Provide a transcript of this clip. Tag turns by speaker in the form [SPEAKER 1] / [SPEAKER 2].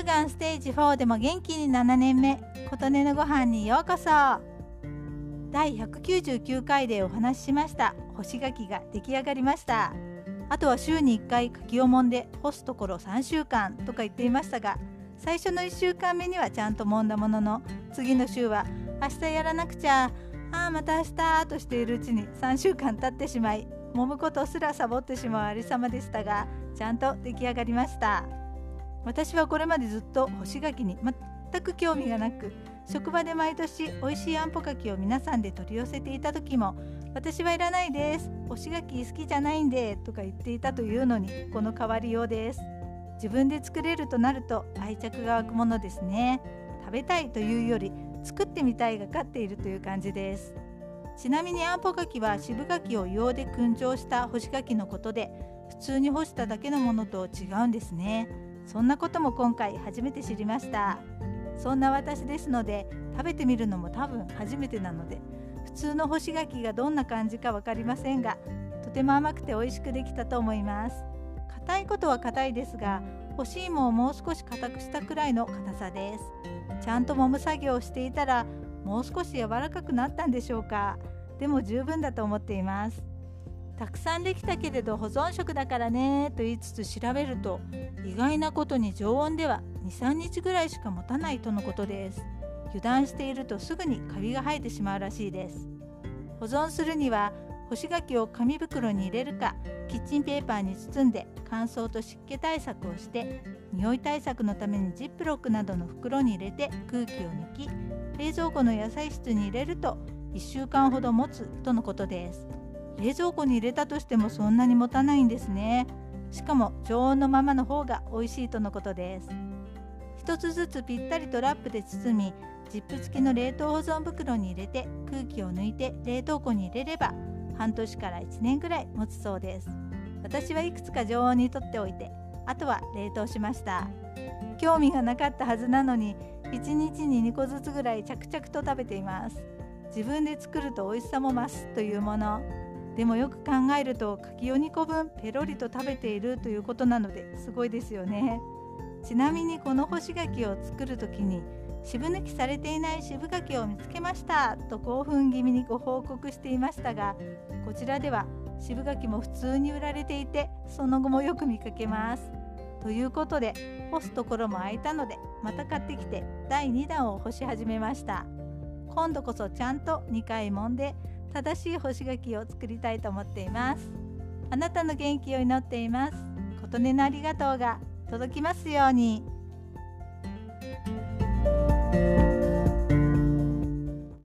[SPEAKER 1] 乳がんステージ4でも元気に7年目琴音のご飯にようこそ。第199回でお話ししました。干し柿が出来上がりました。あとは週に1回柿をもんで干すところ3週間とか言っていましたが最初の1週間目にはちゃんと揉んだものの次の週は明日やらなくちゃああまた明日としているうちに3週間経ってしまい揉むことすらサボってしまうありさまでしたがちゃんと出来上がりました。私はこれまでずっと干し柿に全く興味がなく職場で毎年美味しいあんぽ柿を皆さんで取り寄せていた時も私はいらないです干し柿好きじゃないんでとか言っていたというのにこの変わりようです。自分で作れるとなると愛着が湧くものですね。食べたいというより作ってみたいが勝っているという感じです。ちなみにあんぽ柿は渋柿を硫黄で燻蒸した干し柿のことで普通に干しただけのものと違うんですね。そんなことも今回初めて知りました。そんな私ですので食べてみるのも多分初めてなので普通の干し柿がどんな感じか分かりませんがとても甘くて美味しくできたと思います。硬いことは硬いですが干し芋をもう少し硬くしたくらいの硬さです。ちゃんと揉む作業をしていたらもう少し柔らかくなったんでしょうか。でも十分だと思っています。たくさんできたけれど保存食だからねと言いつつ調べると意外なことに常温では23日ぐらいしか持たないとのことです。油断しているとすぐにカビが生えてしまうらしいです。保存するには干し柿を紙袋に入れるかキッチンペーパーに包んで乾燥と湿気対策をして匂い対策のためにジップロックなどの袋に入れて空気を抜き冷蔵庫の野菜室に入れると1週間ほど持つとのことです。冷蔵庫に入れたとしてもそんなに持たないんですね。しかも常温のままの方が美味しいとのことです。一つずつぴったりとラップで包みジップ付きの冷凍保存袋に入れて空気を抜いて冷凍庫に入れれば半年から1年ぐらい持つそうです。私はいくつか常温にとっておいてあとは冷凍しました。興味がなかったはずなのに1日に2個ずつぐらい着々と食べています。自分で作ると美味しさも増すというもの。でもよく考えると柿を2個分ペロリと食べているということなのですごいですよね。ちなみにこの干し柿を作る時に渋抜きされていない渋柿を見つけましたと興奮気味にご報告していましたがこちらでは渋柿も普通に売られていてその後もよく見かけます。ということで干すところも空いたのでまた買ってきて第2弾を干し始めました。今度こそちゃんと2回揉んで正しい干し柿を作りたいと思っていますあなたの元気を祈っています琴音のありがとうが届きますように。